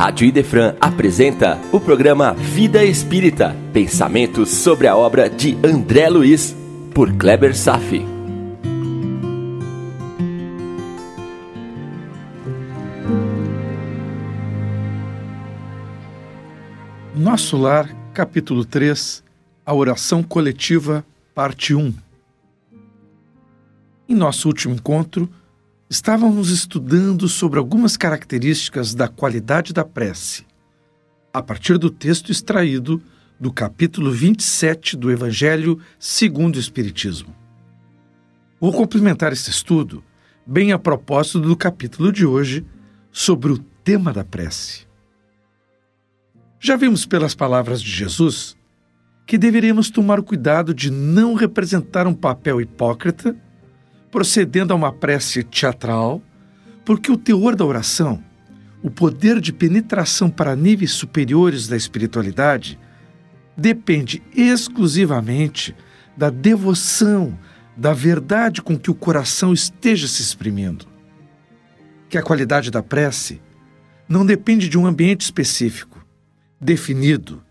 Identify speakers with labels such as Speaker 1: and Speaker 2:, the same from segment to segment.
Speaker 1: Rádio Idefran apresenta o programa Vida Espírita, pensamentos sobre a obra de André Luiz, por Kleber Safi.
Speaker 2: Nosso Lar, capítulo 3, a oração coletiva, parte 1. Em nosso último encontro, estávamos estudando sobre algumas características da qualidade da prece, a partir do texto extraído do capítulo 27 do Evangelho segundo o Espiritismo. Vou complementar esse estudo bem a propósito do capítulo de hoje sobre o tema da prece. Já vimos pelas palavras de Jesus que deveríamos tomar o cuidado de não representar um papel hipócrita procedendo a uma prece teatral, porque o teor da oração, o poder de penetração para níveis superiores da espiritualidade, depende exclusivamente da devoção, da verdade com que o coração esteja se exprimindo. Que a qualidade da prece não depende de um ambiente específico, definido,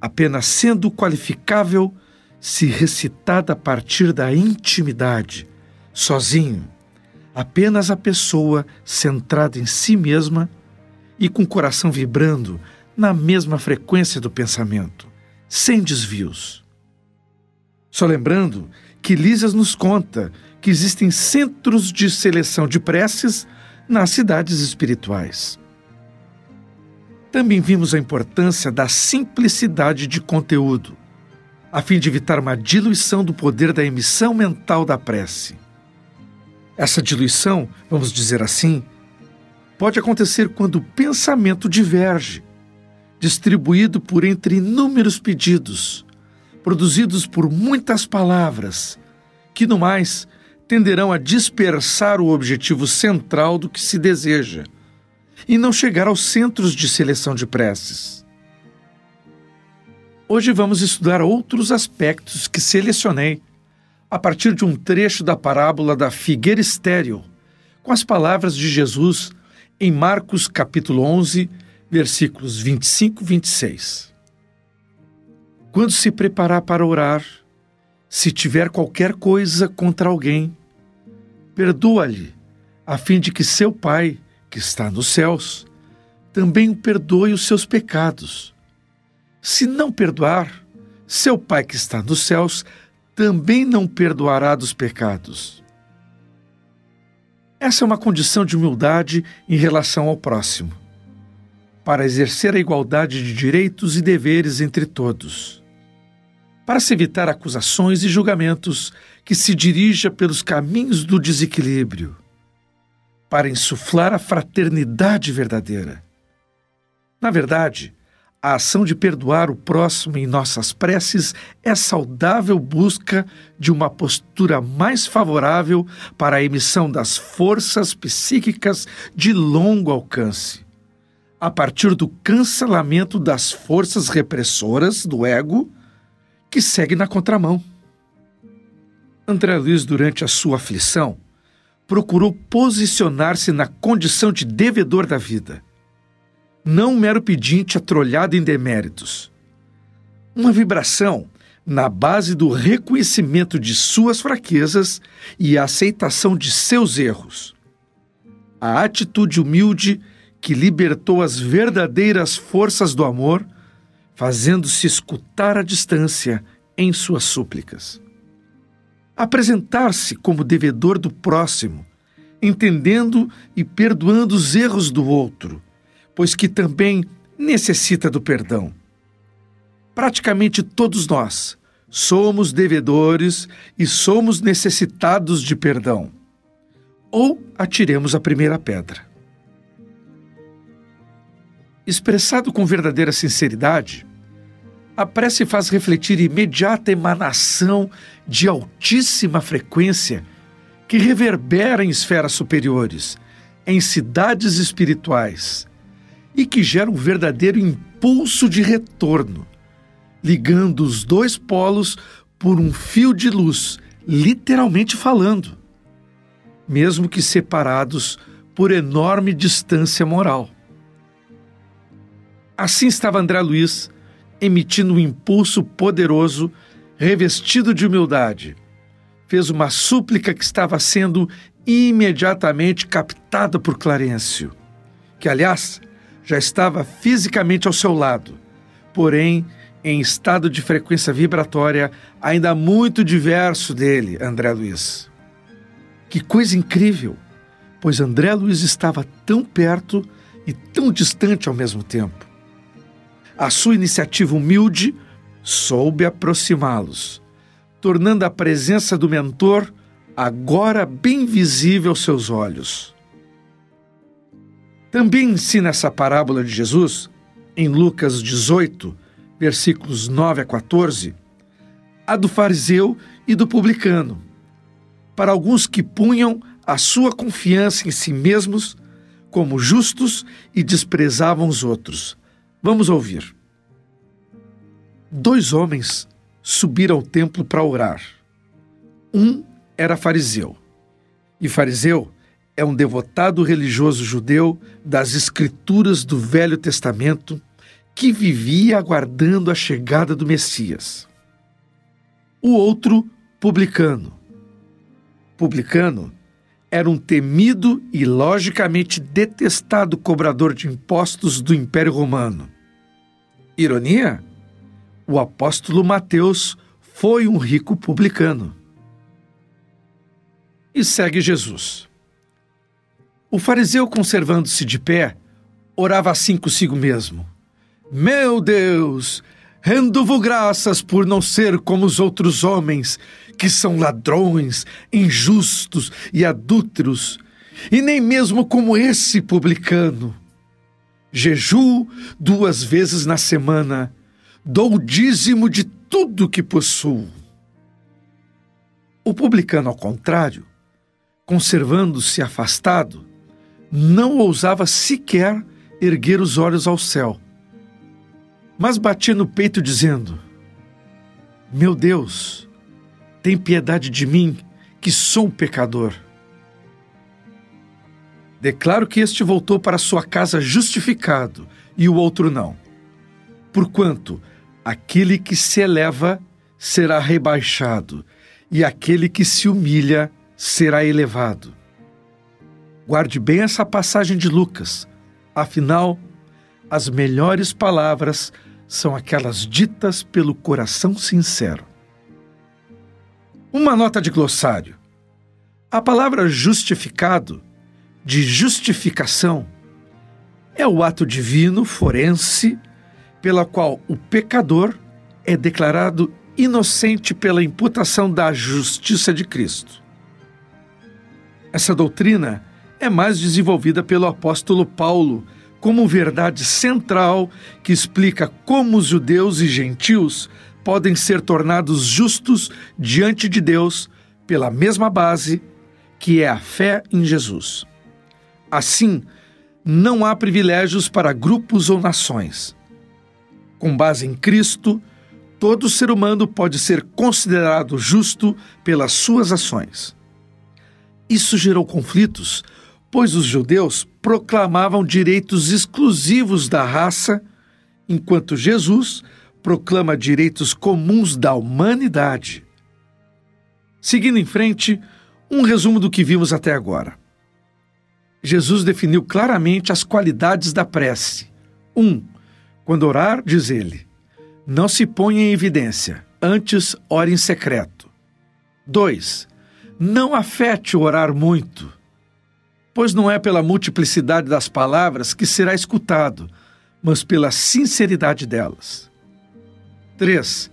Speaker 2: apenas sendo qualificável se recitada a partir da intimidade sozinho, apenas a pessoa centrada em si mesma e com o coração vibrando na mesma frequência do pensamento, sem desvios. Só lembrando que Lísias nos conta que existem centros de seleção de preces nas cidades espirituais. Também vimos a importância da simplicidade de conteúdo, a fim de evitar uma diluição do poder da emissão mental da prece. Essa diluição, vamos dizer assim, pode acontecer quando o pensamento diverge, distribuído por entre inúmeros pedidos, produzidos por muitas palavras, que no mais tenderão a dispersar o objetivo central do que se deseja e não chegar aos centros de seleção de preces. Hoje vamos estudar outros aspectos que selecionei a partir de um trecho da parábola da figueira estéril, com as palavras de Jesus em Marcos capítulo 11, versículos 25 e 26. Quando se preparar para orar, se tiver qualquer coisa contra alguém, perdoa-lhe, a fim de que seu Pai, que está nos céus, também o perdoe os seus pecados. Se não perdoar, seu Pai que está nos céus também não perdoará dos pecados. Essa é uma condição de humildade em relação ao próximo, para exercer a igualdade de direitos e deveres entre todos. Para se evitar acusações e julgamentos que se dirija pelos caminhos do desequilíbrio, para insuflar a fraternidade verdadeira. Na verdade, a ação de perdoar o próximo em nossas preces é saudável busca de uma postura mais favorável para a emissão das forças psíquicas de longo alcance, a partir do cancelamento das forças repressoras do ego que segue na contramão. André Luiz, durante a sua aflição, procurou posicionar-se na condição de devedor da vida não um mero pedinte atrolhado em deméritos. Uma vibração na base do reconhecimento de suas fraquezas e a aceitação de seus erros. A atitude humilde que libertou as verdadeiras forças do amor, fazendo-se escutar à distância em suas súplicas. Apresentar-se como devedor do próximo, entendendo e perdoando os erros do outro pois que também necessita do perdão. Praticamente todos nós somos devedores e somos necessitados de perdão. Ou atiremos a primeira pedra. Expressado com verdadeira sinceridade, a prece faz refletir imediata emanação de altíssima frequência que reverbera em esferas superiores, em cidades espirituais, e que gera um verdadeiro impulso de retorno, ligando os dois polos por um fio de luz, literalmente falando, mesmo que separados por enorme distância moral. Assim estava André Luiz, emitindo um impulso poderoso, revestido de humildade. Fez uma súplica que estava sendo imediatamente captada por Clarencio, que, aliás, já estava fisicamente ao seu lado, porém em estado de frequência vibratória ainda muito diverso dele, André Luiz. Que coisa incrível! Pois André Luiz estava tão perto e tão distante ao mesmo tempo. A sua iniciativa humilde soube aproximá-los, tornando a presença do mentor agora bem visível aos seus olhos. Também ensina essa parábola de Jesus, em Lucas 18, versículos 9 a 14, a do fariseu e do publicano, para alguns que punham a sua confiança em si mesmos como justos e desprezavam os outros. Vamos ouvir. Dois homens subiram ao templo para orar. Um era fariseu. E fariseu é um devotado religioso judeu das escrituras do Velho Testamento que vivia aguardando a chegada do Messias. O outro, publicano. Publicano era um temido e logicamente detestado cobrador de impostos do Império Romano. Ironia? O apóstolo Mateus foi um rico publicano. E segue Jesus. O fariseu, conservando-se de pé, orava assim consigo mesmo. Meu Deus, rendo-vos graças por não ser como os outros homens, que são ladrões, injustos e adúlteros, e nem mesmo como esse publicano. Jejuo duas vezes na semana, dou o dízimo de tudo que possuo. O publicano, ao contrário, conservando-se afastado, não ousava sequer erguer os olhos ao céu mas batia no peito dizendo: Meu Deus, tem piedade de mim, que sou pecador. Declaro que este voltou para sua casa justificado e o outro não. Porquanto aquele que se eleva será rebaixado, e aquele que se humilha será elevado. Guarde bem essa passagem de Lucas, afinal, as melhores palavras são aquelas ditas pelo coração sincero. Uma nota de glossário. A palavra justificado, de justificação, é o ato divino forense pela qual o pecador é declarado inocente pela imputação da justiça de Cristo. Essa doutrina é mais desenvolvida pelo apóstolo Paulo como verdade central que explica como os judeus e gentios podem ser tornados justos diante de Deus pela mesma base que é a fé em Jesus. Assim, não há privilégios para grupos ou nações. Com base em Cristo, todo ser humano pode ser considerado justo pelas suas ações. Isso gerou conflitos pois os judeus proclamavam direitos exclusivos da raça, enquanto Jesus proclama direitos comuns da humanidade. Seguindo em frente, um resumo do que vimos até agora. Jesus definiu claramente as qualidades da prece. 1. Um, quando orar, diz ele, não se ponha em evidência, antes ore em secreto. 2. Não afete o orar muito pois não é pela multiplicidade das palavras que será escutado, mas pela sinceridade delas. 3.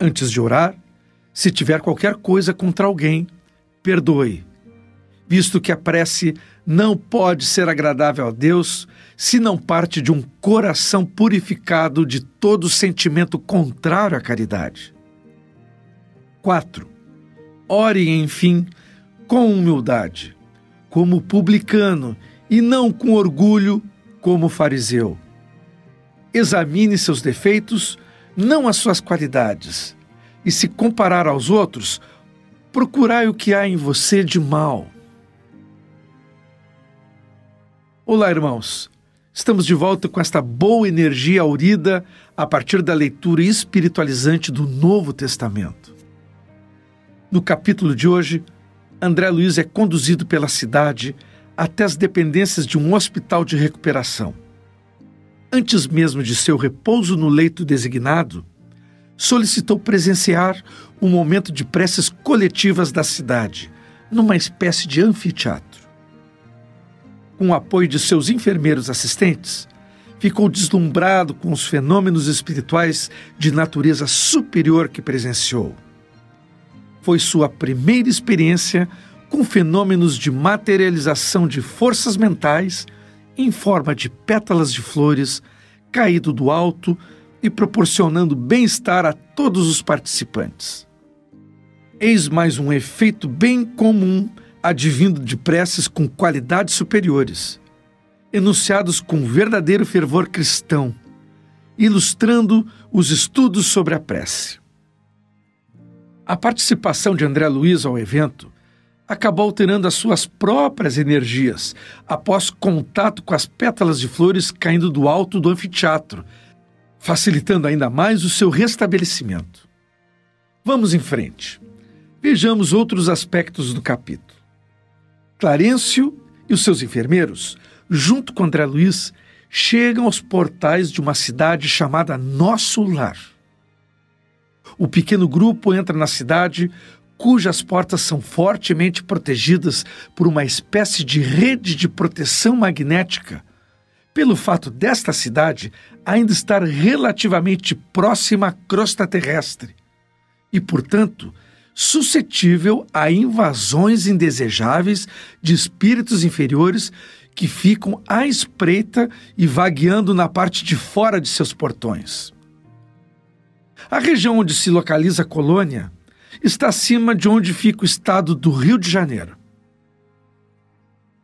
Speaker 2: Antes de orar, se tiver qualquer coisa contra alguém, perdoe, visto que a prece não pode ser agradável a Deus se não parte de um coração purificado de todo sentimento contrário à caridade. 4. Ore, enfim, com humildade como publicano e não com orgulho como fariseu. Examine seus defeitos, não as suas qualidades, e se comparar aos outros, procurai o que há em você de mal. Olá, irmãos. Estamos de volta com esta boa energia aurida a partir da leitura espiritualizante do Novo Testamento. No capítulo de hoje, André Luiz é conduzido pela cidade até as dependências de um hospital de recuperação. Antes mesmo de seu repouso no leito designado, solicitou presenciar um momento de preces coletivas da cidade, numa espécie de anfiteatro com o apoio de seus enfermeiros assistentes, ficou deslumbrado com os fenômenos espirituais de natureza superior que presenciou. Foi sua primeira experiência com fenômenos de materialização de forças mentais em forma de pétalas de flores caído do alto e proporcionando bem-estar a todos os participantes. Eis mais um efeito bem comum advindo de preces com qualidades superiores, enunciados com verdadeiro fervor cristão, ilustrando os estudos sobre a prece. A participação de André Luiz ao evento acabou alterando as suas próprias energias após contato com as pétalas de flores caindo do alto do anfiteatro, facilitando ainda mais o seu restabelecimento. Vamos em frente. Vejamos outros aspectos do capítulo. Clarencio e os seus enfermeiros, junto com André Luiz, chegam aos portais de uma cidade chamada Nosso Lar. O pequeno grupo entra na cidade, cujas portas são fortemente protegidas por uma espécie de rede de proteção magnética, pelo fato desta cidade ainda estar relativamente próxima à crosta terrestre e, portanto, suscetível a invasões indesejáveis de espíritos inferiores que ficam à espreita e vagueando na parte de fora de seus portões. A região onde se localiza a colônia está acima de onde fica o estado do Rio de Janeiro.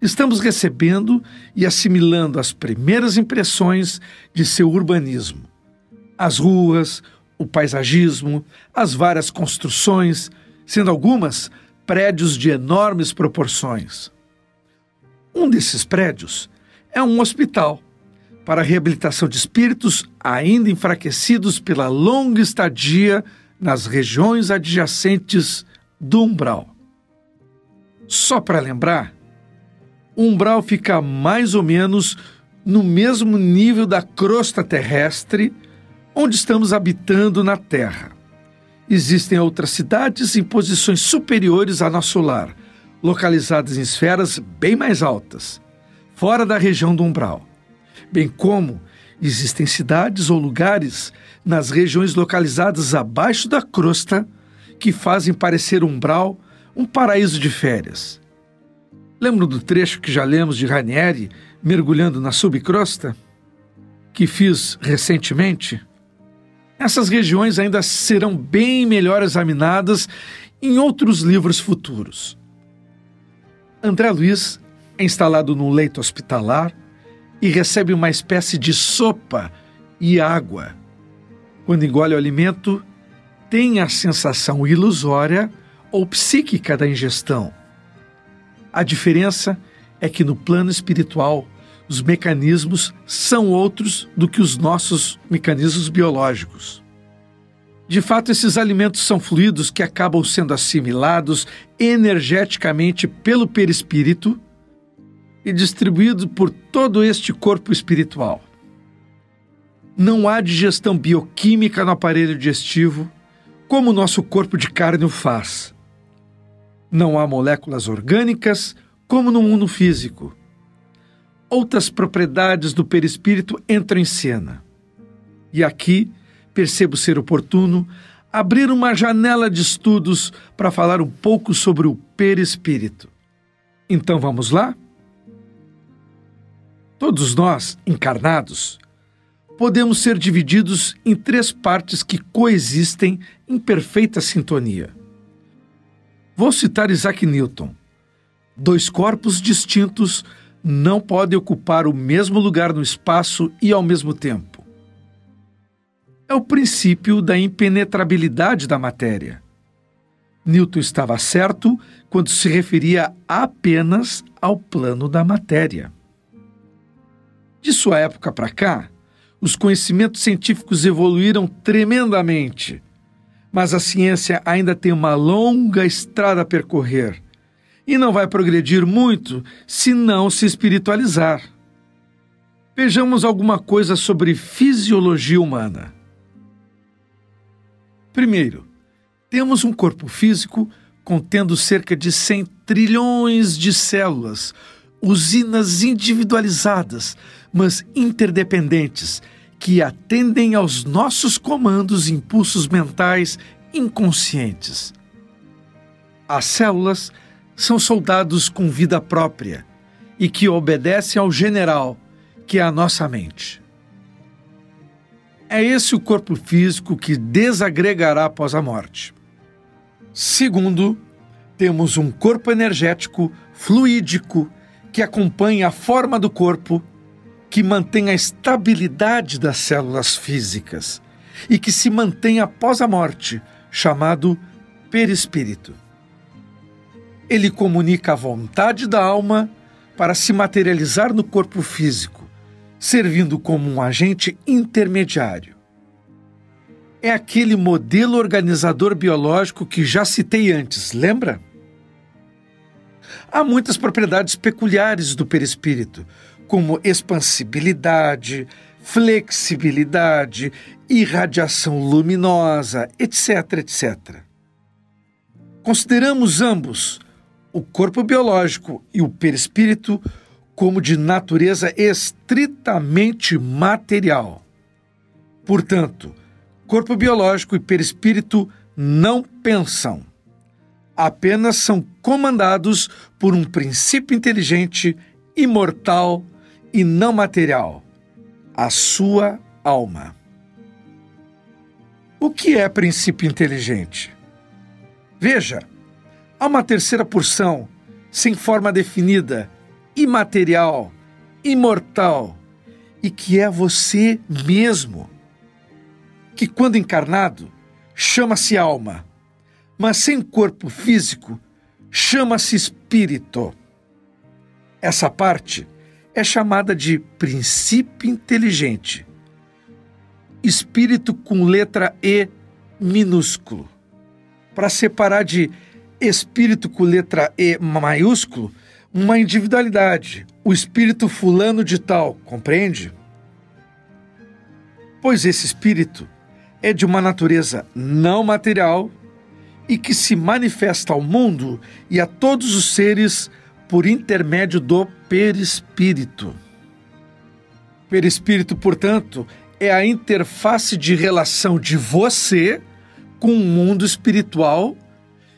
Speaker 2: Estamos recebendo e assimilando as primeiras impressões de seu urbanismo. As ruas, o paisagismo, as várias construções, sendo algumas prédios de enormes proporções. Um desses prédios é um hospital para a reabilitação de espíritos ainda enfraquecidos pela longa estadia nas regiões adjacentes do umbral. Só para lembrar, o umbral fica mais ou menos no mesmo nível da crosta terrestre onde estamos habitando na Terra. Existem outras cidades em posições superiores a nosso lar, localizadas em esferas bem mais altas, fora da região do umbral, bem como existem cidades ou lugares nas regiões localizadas abaixo da crosta que fazem parecer umbral um paraíso de férias. Lembram do trecho que já lemos de Ranieri mergulhando na subcrosta? Que fiz recentemente? Essas regiões ainda serão bem melhor examinadas em outros livros futuros. André Luiz é instalado num leito hospitalar e recebe uma espécie de sopa e água. Quando engole o alimento, tem a sensação ilusória ou psíquica da ingestão. A diferença é que no plano espiritual os mecanismos são outros do que os nossos mecanismos biológicos. De fato, esses alimentos são fluidos que acabam sendo assimilados energeticamente pelo perispírito e distribuídos por todo este corpo espiritual. Não há digestão bioquímica no aparelho digestivo, como o nosso corpo de carne o faz. Não há moléculas orgânicas, como no mundo físico outras propriedades do perispírito entram em cena. E aqui percebo ser oportuno abrir uma janela de estudos para falar um pouco sobre o perispírito. Então vamos lá? Todos nós, encarnados, podemos ser divididos em três partes que coexistem em perfeita sintonia. Vou citar Isaac Newton. Dois corpos distintos não podem ocupar o mesmo lugar no espaço e ao mesmo tempo. É o princípio da impenetrabilidade da matéria. Newton estava certo quando se referia apenas ao plano da matéria. De sua época para cá, os conhecimentos científicos evoluíram tremendamente, mas a ciência ainda tem uma longa estrada a percorrer e não vai progredir muito se não se espiritualizar. Vejamos alguma coisa sobre fisiologia humana. Primeiro, temos um corpo físico contendo cerca de 100 trilhões de células, usinas individualizadas, mas interdependentes, que atendem aos nossos comandos e impulsos mentais inconscientes. As células são soldados com vida própria e que obedecem ao general, que é a nossa mente. É esse o corpo físico que desagregará após a morte. Segundo, temos um corpo energético fluídico que acompanha a forma do corpo, que mantém a estabilidade das células físicas e que se mantém após a morte, chamado perispírito. Ele comunica a vontade da alma para se materializar no corpo físico, servindo como um agente intermediário. É aquele modelo organizador biológico que já citei antes, lembra? Há muitas propriedades peculiares do perispírito, como expansibilidade, flexibilidade, irradiação luminosa, etc, etc. Consideramos ambos o corpo biológico e o perispírito como de natureza estritamente material. Portanto, corpo biológico e perispírito não pensam. Apenas são comandados por um princípio inteligente, imortal e não material, a sua alma. O que é princípio inteligente? Veja, Há uma terceira porção, sem forma definida, imaterial, imortal, e que é você mesmo. Que, quando encarnado, chama-se alma, mas sem corpo físico, chama-se espírito. Essa parte é chamada de princípio inteligente. Espírito com letra E minúsculo, para separar de espírito com letra E maiúsculo, uma individualidade, o espírito fulano de tal, compreende? Pois esse espírito é de uma natureza não material e que se manifesta ao mundo e a todos os seres por intermédio do perispírito. Perispírito, portanto, é a interface de relação de você com o mundo espiritual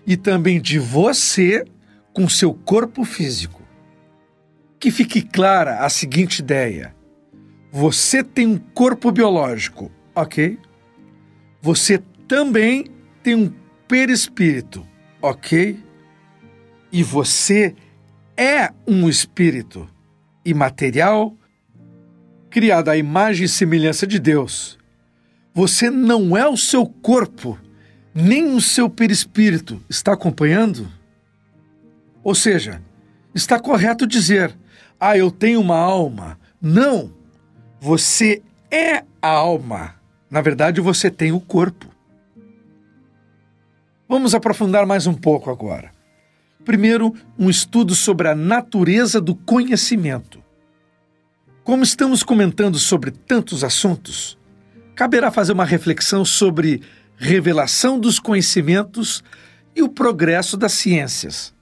Speaker 2: e também de você com seu corpo físico. Que fique clara a seguinte ideia: você tem um corpo biológico, ok? Você também tem um perispírito, ok? E você é um espírito imaterial, criado à imagem e semelhança de Deus. Você não é o seu corpo nem o seu perispírito está acompanhando? Ou seja, está correto dizer: ah, eu tenho uma alma. Não! Você é a alma. Na verdade, você tem o corpo. Vamos aprofundar mais um pouco agora. Primeiro, um estudo sobre a natureza do conhecimento. Como estamos comentando sobre tantos assuntos, caberá fazer uma reflexão sobre revelação dos conhecimentos e o progresso das ciências.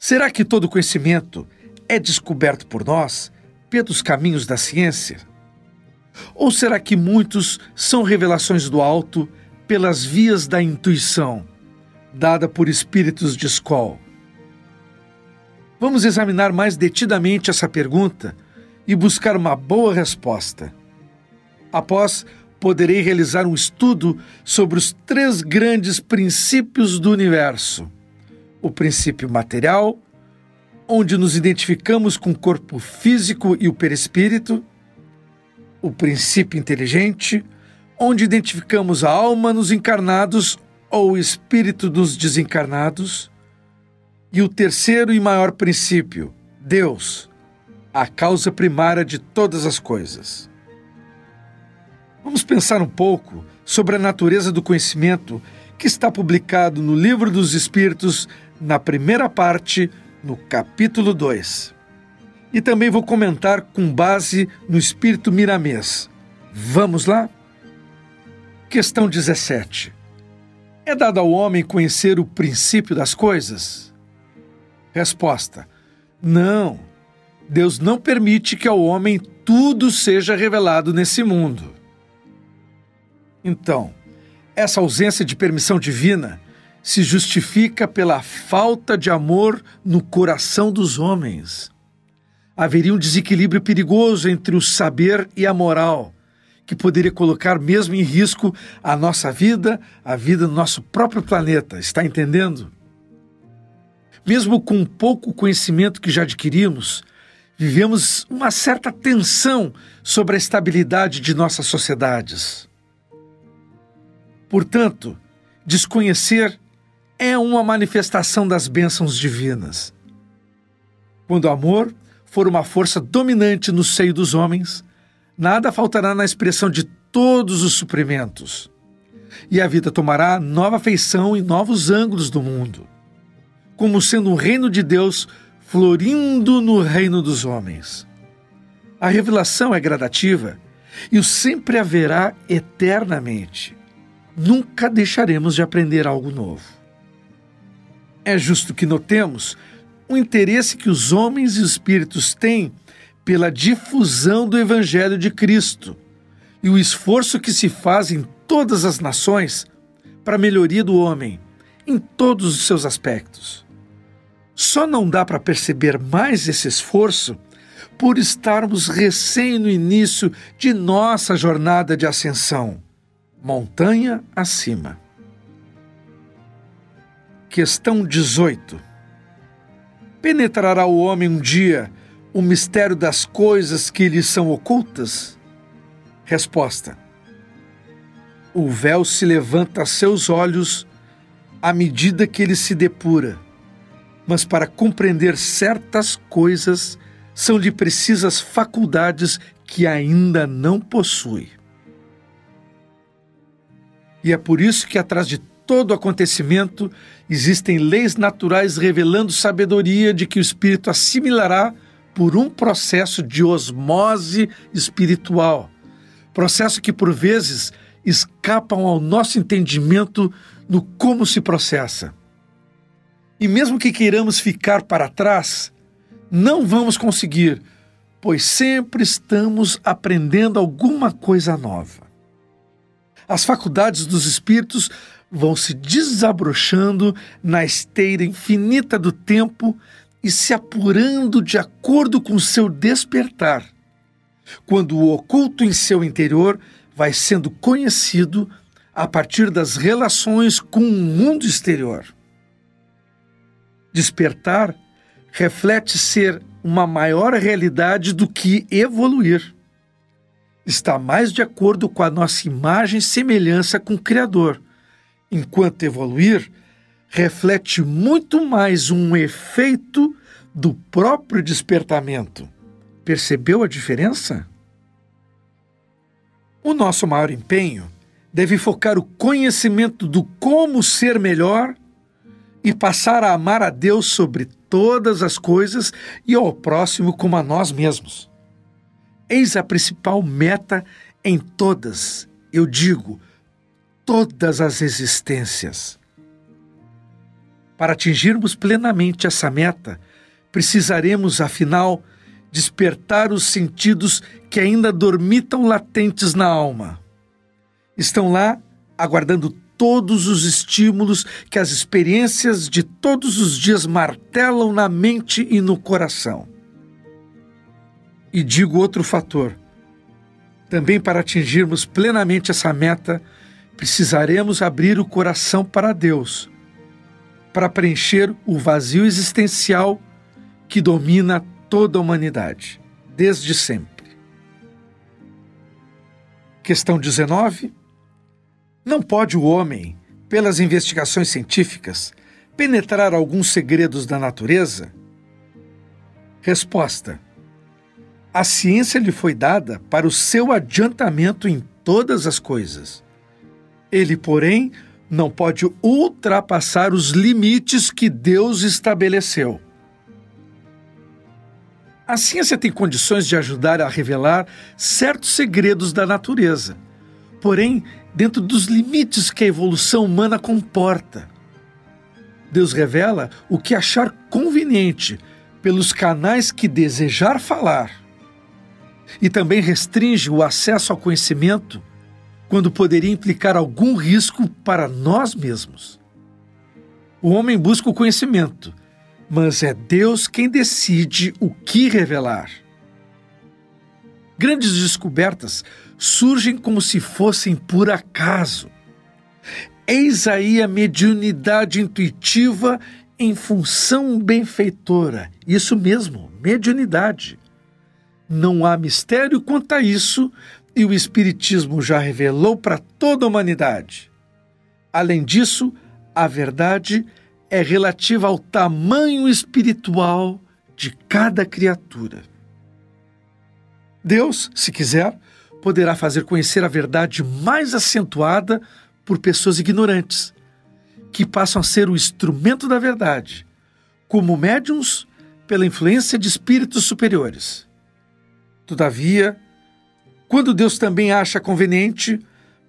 Speaker 2: Será que todo conhecimento é descoberto por nós pelos caminhos da ciência? Ou será que muitos são revelações do alto pelas vias da intuição, dada por espíritos de escola? Vamos examinar mais detidamente essa pergunta e buscar uma boa resposta. Após poderei realizar um estudo sobre os três grandes princípios do universo: o princípio material, onde nos identificamos com o corpo físico e o perispírito, o princípio inteligente, onde identificamos a alma nos encarnados o espírito dos desencarnados, e o terceiro e maior princípio, Deus, a causa primária de todas as coisas. Vamos pensar um pouco sobre a natureza do conhecimento que está publicado no Livro dos Espíritos, na primeira parte, no capítulo 2. E também vou comentar com base no Espírito Miramês. Vamos lá? Questão 17. É dado ao homem conhecer o princípio das coisas? Resposta: Não. Deus não permite que ao homem tudo seja revelado nesse mundo. Então, essa ausência de permissão divina se justifica pela falta de amor no coração dos homens. Haveria um desequilíbrio perigoso entre o saber e a moral, que poderia colocar mesmo em risco a nossa vida, a vida do nosso próprio planeta. Está entendendo? Mesmo com pouco conhecimento que já adquirimos, vivemos uma certa tensão sobre a estabilidade de nossas sociedades. Portanto, desconhecer é uma manifestação das bênçãos divinas. Quando o amor for uma força dominante no seio dos homens, nada faltará na expressão de todos os suprimentos. E a vida tomará nova feição e novos ângulos do mundo, como sendo um reino de Deus florindo no reino dos homens. A revelação é gradativa e o sempre haverá eternamente. Nunca deixaremos de aprender algo novo. É justo que notemos o interesse que os homens e os espíritos têm pela difusão do Evangelho de Cristo e o esforço que se faz em todas as nações para a melhoria do homem, em todos os seus aspectos. Só não dá para perceber mais esse esforço por estarmos recém no início de nossa jornada de ascensão, montanha acima. Questão 18. Penetrará o homem um dia o mistério das coisas que lhe são ocultas? Resposta: O véu se levanta a seus olhos à medida que ele se depura, mas para compreender certas coisas são-lhe precisas faculdades que ainda não possui. E é por isso que atrás de todo acontecimento existem leis naturais revelando sabedoria de que o espírito assimilará por um processo de osmose espiritual. Processo que, por vezes, escapam ao nosso entendimento no como se processa. E mesmo que queiramos ficar para trás, não vamos conseguir, pois sempre estamos aprendendo alguma coisa nova. As faculdades dos espíritos vão se desabrochando na esteira infinita do tempo e se apurando de acordo com seu despertar, quando o oculto em seu interior vai sendo conhecido a partir das relações com o mundo exterior. Despertar reflete ser uma maior realidade do que evoluir. Está mais de acordo com a nossa imagem e semelhança com o Criador, enquanto evoluir reflete muito mais um efeito do próprio despertamento. Percebeu a diferença? O nosso maior empenho deve focar o conhecimento do como ser melhor e passar a amar a Deus sobre todas as coisas e ao próximo como a nós mesmos. Eis a principal meta em todas, eu digo, todas as existências. Para atingirmos plenamente essa meta, precisaremos, afinal, despertar os sentidos que ainda dormitam latentes na alma. Estão lá aguardando todos os estímulos que as experiências de todos os dias martelam na mente e no coração. E digo outro fator. Também para atingirmos plenamente essa meta, precisaremos abrir o coração para Deus para preencher o vazio existencial que domina toda a humanidade, desde sempre. Questão 19. Não pode o homem, pelas investigações científicas, penetrar alguns segredos da natureza? Resposta: A ciência lhe foi dada para o seu adiantamento em todas as coisas. Ele, porém, não pode ultrapassar os limites que Deus estabeleceu. A ciência tem condições de ajudar a revelar certos segredos da natureza, porém, dentro dos limites que a evolução humana comporta. Deus revela o que achar conveniente pelos canais que desejar falar. E também restringe o acesso ao conhecimento quando poderia implicar algum risco para nós mesmos. O homem busca o conhecimento, mas é Deus quem decide o que revelar. Grandes descobertas surgem como se fossem por acaso. Eis aí a mediunidade intuitiva em função benfeitora. Isso mesmo, mediunidade. Não há mistério quanto a isso, e o Espiritismo já revelou para toda a humanidade. Além disso, a verdade é relativa ao tamanho espiritual de cada criatura. Deus, se quiser, poderá fazer conhecer a verdade mais acentuada por pessoas ignorantes, que passam a ser o instrumento da verdade, como médiums pela influência de espíritos superiores. Todavia, quando Deus também acha conveniente,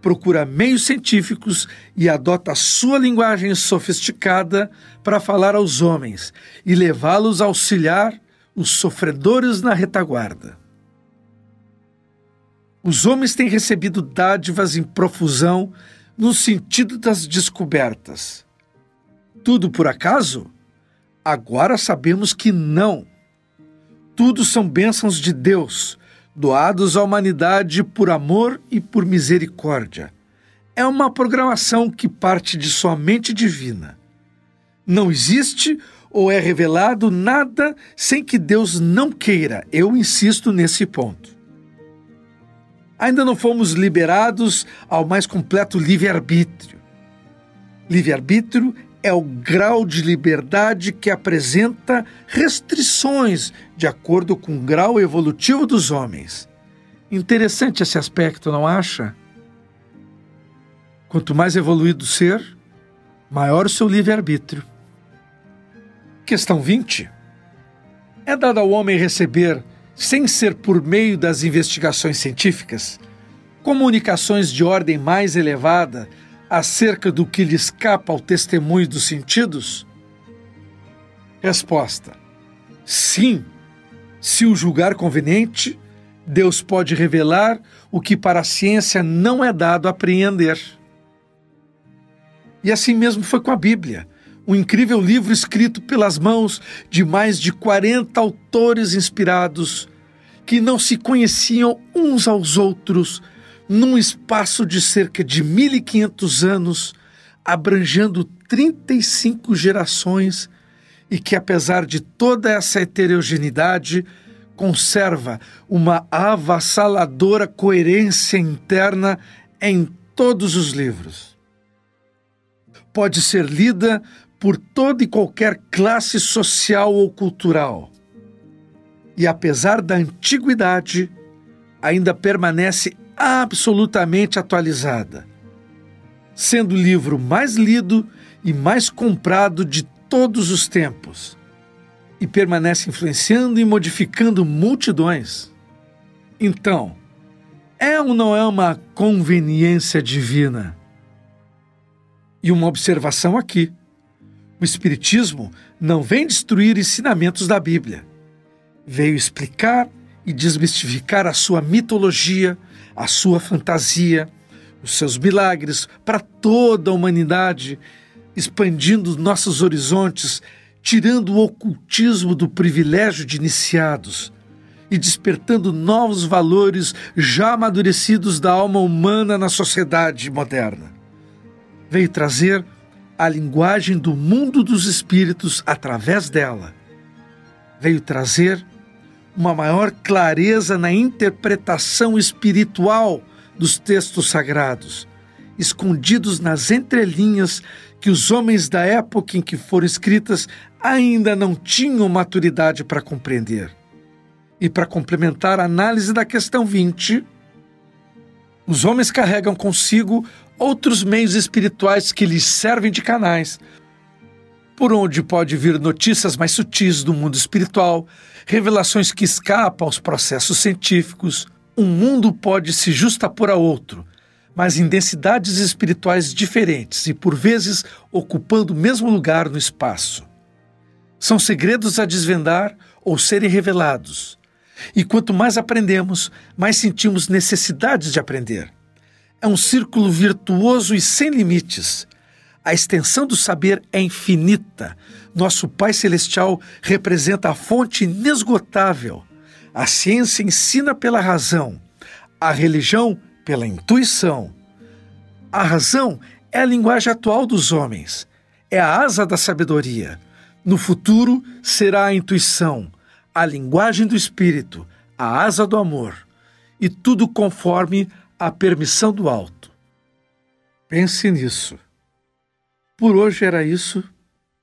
Speaker 2: procura meios científicos e adota sua linguagem sofisticada para falar aos homens e levá-los a auxiliar os sofredores na retaguarda. Os homens têm recebido dádivas em profusão no sentido das descobertas. Tudo por acaso? Agora sabemos que não. Tudo são bênçãos de Deus doados à humanidade por amor e por misericórdia. É uma programação que parte de sua mente divina. Não existe ou é revelado nada sem que Deus não queira. Eu insisto nesse ponto. Ainda não fomos liberados ao mais completo livre-arbítrio. Livre-arbítrio é o grau de liberdade que apresenta restrições de acordo com o grau evolutivo dos homens. Interessante esse aspecto, não acha? Quanto mais evoluído o ser, maior o seu livre-arbítrio. Questão 20. É dado ao homem receber, sem ser por meio das investigações científicas, comunicações de ordem mais elevada acerca do que lhe escapa ao testemunho dos sentidos? Resposta: Sim. Se o julgar conveniente, Deus pode revelar o que para a ciência não é dado apreender. E assim mesmo foi com a Bíblia, um incrível livro escrito pelas mãos de mais de 40 autores inspirados que não se conheciam uns aos outros num espaço de cerca de 1500 anos, abrangendo 35 gerações e que, apesar de toda essa heterogeneidade, conserva uma avassaladora coerência interna em todos os livros. Pode ser lida por toda e qualquer classe social ou cultural. E apesar da antiguidade, ainda permanece absolutamente atualizada, sendo o livro mais lido e mais comprado de todos os tempos, e permanece influenciando e modificando multidões. Então, é ou não é uma conveniência divina? E uma observação aqui: o Espiritismo não vem destruir ensinamentos da Bíblia, veio explicar e desmistificar a sua mitologia, a sua fantasia, os seus milagres para toda a humanidade, expandindo nossos horizontes, tirando o ocultismo do privilégio de iniciados e despertando novos valores já amadurecidos da alma humana na sociedade moderna. Veio trazer a linguagem do mundo dos espíritos através dela. Veio trazer uma maior clareza na interpretação espiritual dos textos sagrados, escondidos nas entrelinhas que os homens da época em que foram escritas ainda não tinham maturidade para compreender. E para complementar a análise da questão 20, os homens carregam consigo outros meios espirituais que lhes servem de canais, por onde pode vir notícias mais sutis do mundo espiritual, revelações que escapam aos processos científicos. Um mundo pode se justapor a outro, mas em densidades espirituais diferentes e, por vezes, ocupando o mesmo lugar no espaço. São segredos a desvendar ou serem revelados e quanto mais aprendemos, mais sentimos necessidades de aprender. É um círculo virtuoso e sem limites. A extensão do saber é infinita. Nosso Pai Celestial representa a fonte inesgotável. A ciência ensina pela razão, a religião pela intuição. A razão é a linguagem atual dos homens, é a asa da sabedoria. No futuro será a intuição, a linguagem do Espírito, a asa do amor, e tudo conforme a permissão do alto. Pense nisso. Por hoje era isso.